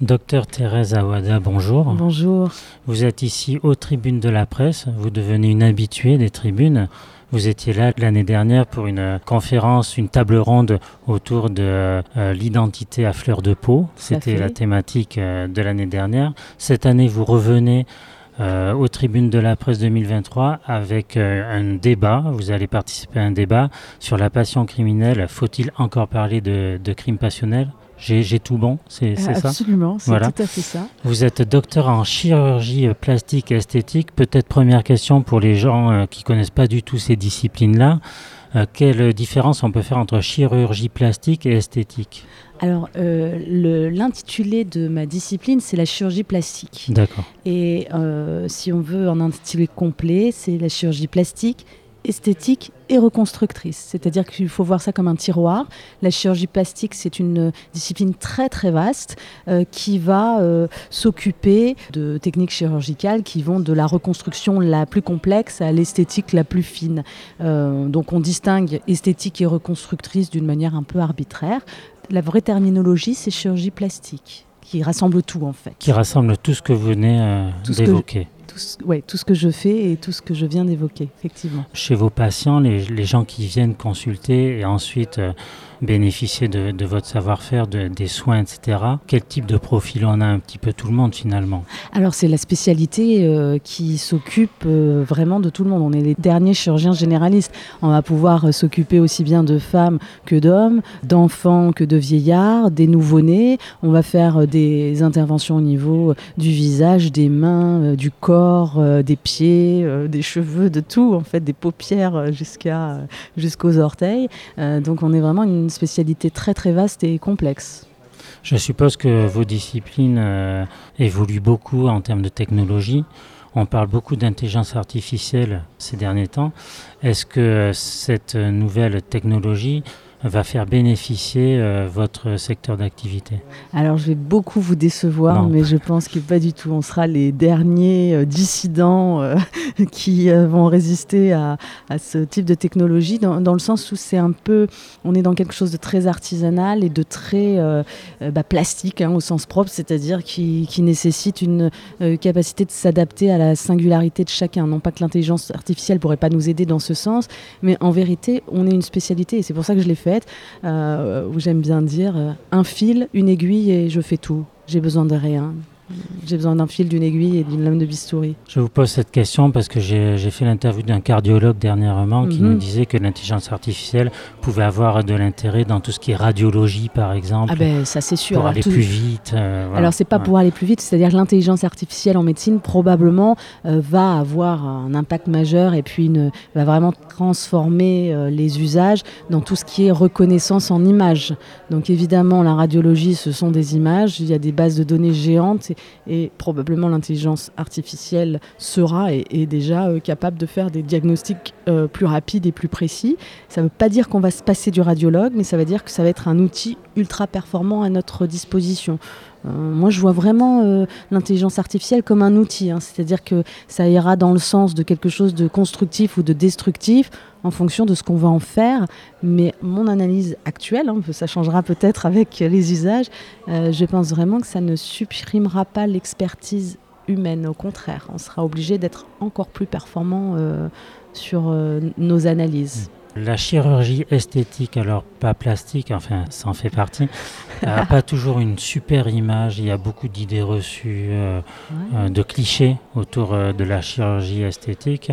Docteur Thérèse Awada, bonjour. Bonjour. Vous êtes ici aux tribunes de la presse. Vous devenez une habituée des tribunes. Vous étiez là l'année dernière pour une conférence, une table ronde autour de euh, l'identité à fleur de peau. C'était la thématique euh, de l'année dernière. Cette année, vous revenez euh, aux tribunes de la presse 2023 avec un débat. Vous allez participer à un débat sur la passion criminelle. Faut-il encore parler de, de crime passionnel j'ai tout bon, c'est ça Absolument, c'est tout à fait ça. Vous êtes docteur en chirurgie plastique et esthétique. Peut-être première question pour les gens euh, qui connaissent pas du tout ces disciplines-là. Euh, quelle différence on peut faire entre chirurgie plastique et esthétique? Alors, euh, l'intitulé de ma discipline, c'est la chirurgie plastique. D'accord. Et si on veut un intitulé complet, c'est la chirurgie plastique esthétique et reconstructrice. C'est-à-dire qu'il faut voir ça comme un tiroir. La chirurgie plastique, c'est une discipline très très vaste euh, qui va euh, s'occuper de techniques chirurgicales qui vont de la reconstruction la plus complexe à l'esthétique la plus fine. Euh, donc on distingue esthétique et reconstructrice d'une manière un peu arbitraire. La vraie terminologie, c'est chirurgie plastique, qui rassemble tout en fait. Qui rassemble tout ce que vous venez d'évoquer tout ce que je fais et tout ce que je viens d'évoquer, effectivement. Chez vos patients, les, les, gens qui viennent consulter et ensuite euh, bénéficier de, votre savoir-faire, de, des soins, etc. Quel type de profil on a un petit peu tout le monde finalement? Alors c'est la spécialité euh, qui s'occupe euh, vraiment de tout le monde. On est les derniers chirurgiens généralistes. On va pouvoir s'occuper aussi bien de femmes que d'hommes, d'enfants que de vieillards, des nouveau-nés. On va faire des interventions au niveau du visage, des mains, du corps euh, des pieds, euh, des cheveux, de tout, en fait, des paupières euh, jusqu'à, jusqu'aux orteils. donc on est vraiment une spécialité très très vaste et complexe. Je suppose que vos disciplines évoluent beaucoup en termes de technologie. On parle beaucoup d'intelligence artificielle ces derniers temps. Est-ce que cette nouvelle technologie va faire bénéficier euh, votre secteur d'activité Alors je vais beaucoup vous décevoir, mais je pense que pas du tout. On sera les derniers euh, dissidents euh, qui vont résister à, ce type de technologie, dans, le sens où c'est un peu, on est dans quelque chose de très artisanal et de très bah, plastique hein, au sens propre, c'est-à-dire qui, qui, nécessite une capacité de s'adapter à la singularité de chacun. Non pas que l'intelligence artificielle pourrait pas nous aider dans ce sens, mais en vérité, on est une spécialité et c'est pour ça que je l'ai fait euh, où j'aime bien dire euh, un fil, une aiguille et je fais tout. J'ai besoin de rien. J'ai besoin d'un fil, d'une aiguille et d'une lame de bistouri. Je vous pose cette question parce que j'ai fait l'interview d'un cardiologue dernièrement qui nous mhm. disait que l'intelligence artificielle pouvait avoir de l'intérêt dans tout ce qui est radiologie, par exemple. Ah ben ça c'est sûr. Pour aller plus vite. Euh, voilà. Alors c'est pas pour aller plus vite, c'est-à-dire que l'intelligence artificielle en médecine probablement euh, va avoir un impact majeur et puis une, va vraiment transformer euh, les usages dans tout ce qui est reconnaissance en images. Donc évidemment la radiologie ce sont des images, il y a des bases de données géantes et probablement l'intelligence artificielle sera et est déjà euh, capable de faire des diagnostics euh, plus rapides et plus précis. Ça ne veut pas dire qu'on va se passer du radiologue, mais ça veut dire que ça va être un outil ultra performant à notre disposition. Euh, moi, je vois vraiment l'intelligence artificielle comme un outil, hein. c'est-à-dire que ça ira dans le sens de quelque chose de constructif ou de destructif en fonction de ce qu'on va en faire. Mais mon analyse actuelle, hein, ça changera peut-être avec les usages, euh, je pense vraiment que ça ne supprimera pas l'expertise humaine. Au contraire, on sera obligé d'être encore plus performant euh, sur euh, nos analyses. La chirurgie esthétique, alors pas plastique, enfin ça en fait partie, n'a pas toujours une super image. Il y a beaucoup d'idées reçues, de clichés autour de la chirurgie esthétique.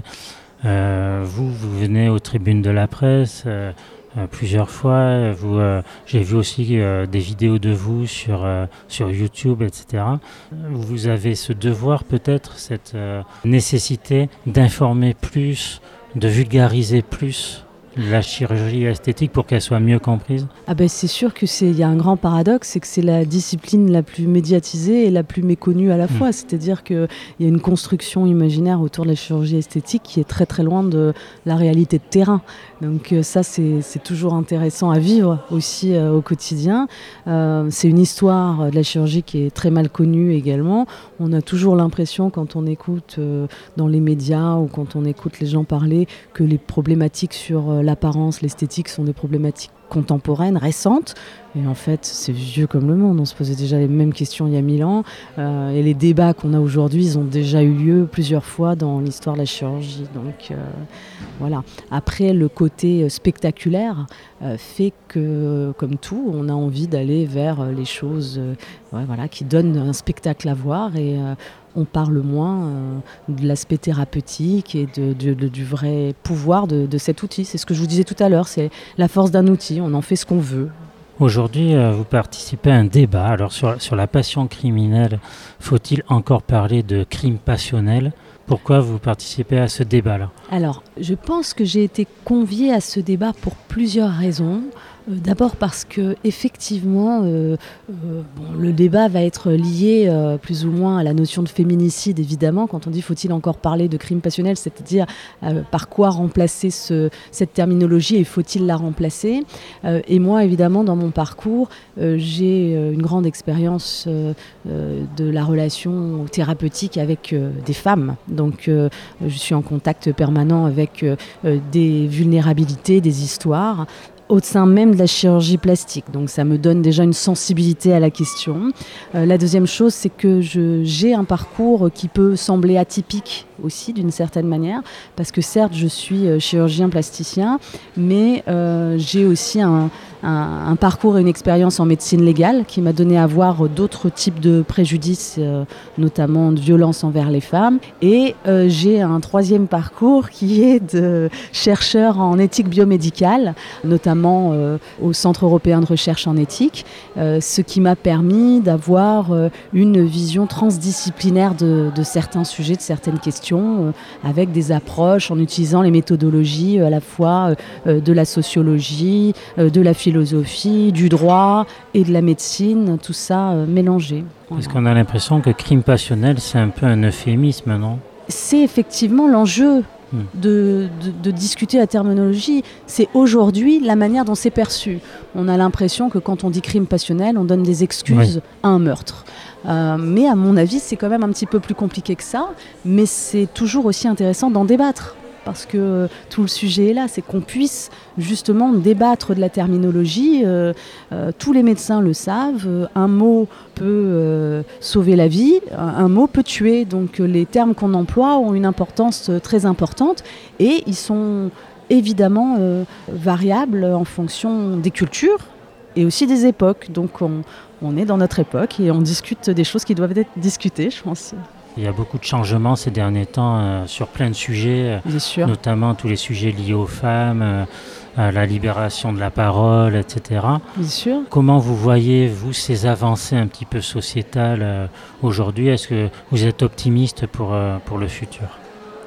Euh, vous, vous venez aux tribunes de la presse euh, euh, plusieurs fois. Vous, j'ai vu aussi des vidéos de vous sur, sur YouTube, etc. Vous avez ce devoir peut-être, cette nécessité d'informer plus, de vulgariser plus la chirurgie esthétique pour qu'elle soit mieux comprise? Ah ben C'est sûr qu'il y a un grand paradoxe, c'est que c'est la discipline la plus médiatisée et la plus méconnue à la hmm. fois. C'est-à-dire qu'il y a une construction imaginaire autour de la chirurgie esthétique qui est très très loin de la réalité de terrain. Donc euh, ça, c'est toujours intéressant à vivre aussi euh, au quotidien. Euh, c'est une histoire de la chirurgie qui est très mal connue également. On a toujours l'impression quand on écoute dans les médias ou quand on écoute les gens parler que les problématiques sur l'apparence, l'esthétique sont des problématiques contemporaines, récentes. Et en fait, c'est vieux comme le monde. On se posait déjà les mêmes questions il y a mille ans. Euh, et les débats qu'on a aujourd'hui, ils ont déjà eu lieu plusieurs fois dans l'histoire de la chirurgie. Donc euh, voilà. Après, le côté spectaculaire fait que, comme tout, on a envie d'aller vers les choses voilà, qui donnent un spectacle à voir. Et on parle moins de l'aspect thérapeutique et de, du vrai pouvoir de, de cet outil. C'est ce que je vous disais tout à l'heure. C'est la force d'un outil. On en fait ce qu'on veut. Aujourd'hui, euh, vous participez à un débat. Alors sur, sur la passion criminelle, faut-il encore parler de crime passionnel Pourquoi vous participez à ce débat-là? Alors, je pense que j'ai été conviée à ce débat pour plusieurs raisons. Euh, d'abord parce que effectivement, euh, euh, le débat va être lié plus ou moins à la notion de féminicide, évidemment. Quand on dit faut-il encore parler de crime passionnel, c'est-à-dire par quoi remplacer cette terminologie et faut-il la remplacer? Et moi, évidemment, dans mon parcours, j'ai une grande expérience de la relation thérapeutique avec des femmes. Donc, je suis en contact permanent avec des vulnérabilités, des histoires au sein même de la chirurgie plastique. Donc ça me donne déjà une sensibilité à la question. Euh, la deuxième chose, c'est que j'ai un parcours qui peut sembler atypique aussi d'une certaine manière, parce que certes, je suis euh, chirurgien plasticien, mais euh, j'ai aussi un, parcours et une expérience en médecine légale qui m'a donné à voir d'autres types de préjudices, notamment de violence envers les femmes. Et j'ai un troisième parcours qui est de chercheur en éthique biomédicale, notamment au Centre européen de recherche en éthique, ce qui m'a permis d'avoir une vision transdisciplinaire de certains sujets, de certaines questions euh, avec des approches en utilisant les méthodologies euh, à la fois euh, de la sociologie, de la philosophie, du droit et de la médecine, tout ça mélangé. Est-ce qu'on a l'impression que crime passionnel, c'est un peu un euphémisme, non? C'est effectivement l'enjeu hmm. de, de, discuter la terminologie, c'est aujourd'hui la manière dont c'est perçu. On a l'impression que quand on dit crime passionnel, on donne des excuses à un meurtre. Euh, mais à mon avis, c'est quand même un petit peu plus compliqué que ça. Mais c'est toujours aussi intéressant d'en débattre. Parce que tout le sujet est là, c'est qu'on puisse justement débattre de la terminologie. Euh, euh, tous les médecins le savent. Un mot peut sauver la vie, un mot peut tuer. Donc les termes qu'on emploie ont une importance très importante et ils sont évidemment variables en fonction des cultures et aussi des époques. Donc on, on est dans notre époque et on discute des choses qui doivent être discutées, je pense. Il y a beaucoup de changements ces derniers temps euh, sur plein de sujets, euh, notamment tous les sujets liés aux femmes, euh, à la libération de la parole, etc. Bien sûr. Comment vous voyez, vous, ces avancées un petit peu sociétales aujourd'hui? Est-ce que vous êtes optimiste pour, pour le futur?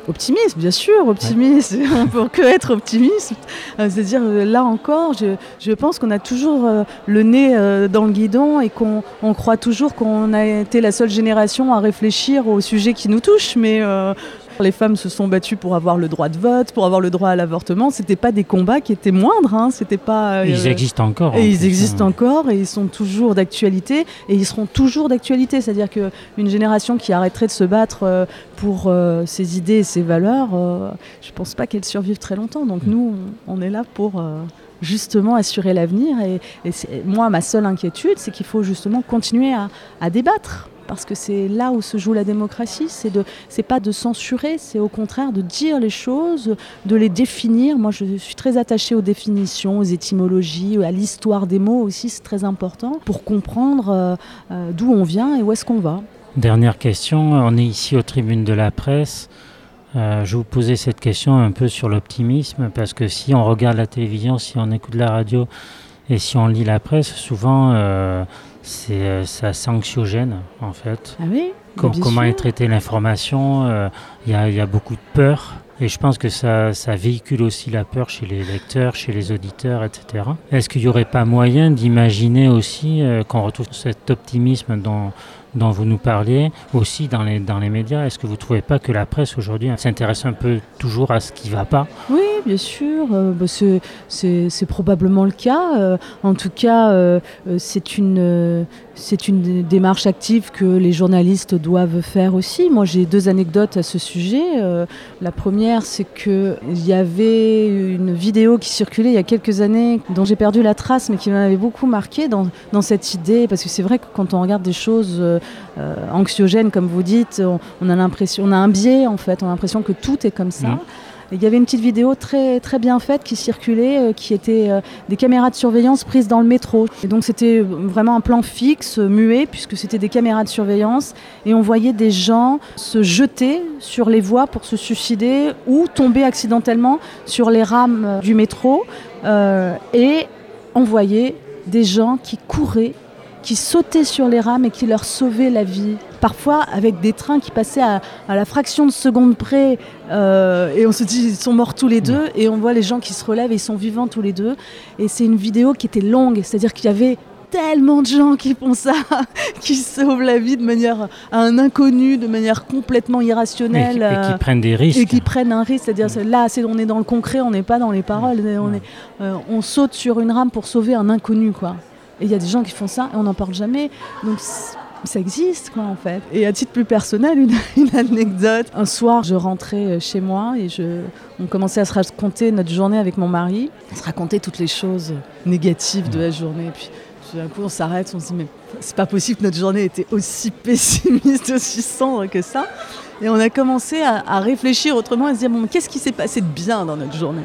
Optimiste, bien sûr, optimiste. On peut que être optimiste. Euh, c'est-à-dire, euh, là encore, je, pense qu'on a toujours euh, le nez dans le guidon et qu'on croit toujours qu'on a été la seule génération à réfléchir aux sujets qui nous touchent. Mais les femmes se sont battues pour avoir le droit de vote, pour avoir le droit à l'avortement. C'était pas des combats qui étaient moindres. Hein. C'était pas. Euh, ils existent encore. Et ils existent hein. encore et ils sont toujours d'actualité et ils seront toujours d'actualité. C'est-à-dire qu'une génération qui arrêterait de se battre euh, pour euh, ses idées et ses valeurs, je pense pas qu'elle survive très longtemps. Donc mm. nous, on est là pour justement assurer l'avenir. Et, moi, ma seule inquiétude, c'est qu'il faut justement continuer à débattre parce que c'est là où se joue la démocratie. C'est de, pas de censurer, c'est au contraire de dire les choses, de les définir. Moi, je suis très attachée aux définitions, aux étymologies, à l'histoire des mots aussi, c'est très important pour comprendre euh, euh, d'où on vient et où est-ce qu'on va. Dernière question, on est ici aux tribunes de la presse. Euh, je vous posais cette question un peu sur l'optimisme, parce que si on regarde la télévision, si on écoute la radio et si on lit la presse, souvent c'est euh, assez anxiogène en fait. Ah oui Comment est traitée l'information euh, Il y, a beaucoup de peur. Et je pense que ça, ça, véhicule aussi la peur chez les lecteurs, chez les auditeurs, etc. Est-ce qu'il n'y aurait pas moyen d'imaginer aussi euh, qu'on retrouve cet optimisme dont, dont vous nous parliez aussi dans les, dans les médias? Est-ce que vous ne trouvez pas que la presse aujourd'hui s'intéresse un peu toujours à ce qui ne va pas? Oui, bien sûr. Euh, bah, c'est probablement le cas. Euh, en tout cas, euh, c'est une, démarche active que les journalistes doivent faire aussi. Moi, j'ai deux anecdotes à ce sujet. la première, c'est qu'il y avait une vidéo qui circulait il y a quelques années, dont j'ai perdu la trace, mais qui m'avait beaucoup marqué dans, dans, cette idée. Parce que c'est vrai que quand on regarde des choses anxiogènes, comme vous dites, on, a l'impression, on a un biais en fait, on a l'impression que tout est comme ça. Mmh. Il y avait une petite vidéo très, bien faite qui circulait, euh, qui était euh, des caméras de surveillance prises dans le métro. Et donc c'était vraiment un plan fixe, euh, muet, puisque c'était des caméras de surveillance. Et on voyait des gens se jeter sur les voies pour se suicider ou tomber accidentellement sur les rames du métro. et on voyait des gens qui couraient qui sautaient sur les rames et qui leur sauvaient la vie. Parfois avec des trains qui passaient à, la fraction de seconde près euh, et on se dit ils sont morts tous les deux et on voit les gens qui se relèvent et ils sont vivants tous les deux. Et c'est une vidéo qui était longue, c'est-à-dire qu'il y avait tellement de gens qui font ça, qui sauvent la vie de manière à un inconnu, de manière complètement irrationnelle. Et qui, euh, prennent des risques. Et qui prennent un risque. C'est-à-dire, là, on est dans le concret, on n'est pas dans les paroles. On, est, euh, on saute sur une rame pour sauver un inconnu, quoi. Et il y a des gens qui font ça et on n'en parle jamais. Donc ça existe quoi en fait. Et à titre plus personnel, une, anecdote. Un soir, je rentrais euh, chez moi et on commençait à se raconter notre journée avec mon mari. On se racontait toutes les choses négatives de la journée. Puis d'un coup, on s'arrête, on se dit mais c'est pas possible que notre journée était aussi pessimiste, aussi sombre que ça. Et on a commencé à, à réfléchir autrement, à se dire bon, qu'est-ce qui s'est passé de bien dans notre journée?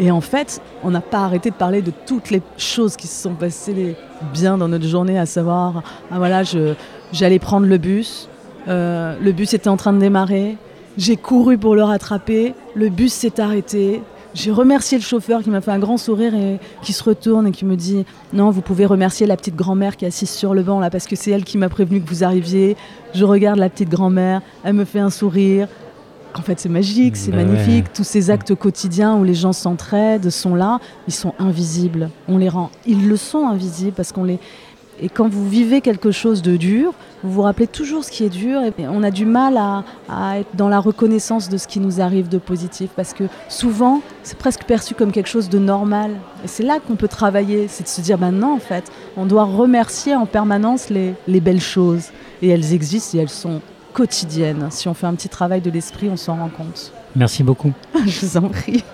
Et en fait, on n'a pas arrêté de parler de toutes les choses qui se sont passées bien dans notre journée, à savoir, ah voilà, j'allais prendre le bus, euh, le bus était en train de démarrer, j'ai couru pour le rattraper, le bus s'est arrêté, j'ai remercié le chauffeur qui m'a fait un grand sourire et qui se retourne et qui me dit non, vous pouvez remercier la petite grand-mère qui est assise sur le banc là parce que c'est elle qui m'a prévenu que vous arriviez. Je regarde la petite grand-mère, elle me fait un sourire, en fait, c'est magique, c'est bah magnifique. Tous ces actes quotidiens où les gens s'entraident sont là, ils sont invisibles. On les rend, ils le sont invisibles parce qu'on les. Et quand vous vivez quelque chose de dur, vous vous rappelez toujours ce qui est dur et on a du mal à, à être dans la reconnaissance de ce qui nous arrive de positif parce que souvent c'est presque perçu comme quelque chose de normal. Et c'est là qu'on peut travailler, c'est de se dire maintenant en fait, on doit remercier en permanence les, les belles choses et elles existent et elles sont quotidienne. Si on fait un petit travail de l'esprit, on s'en rend compte. Merci beaucoup. Je vous en prie.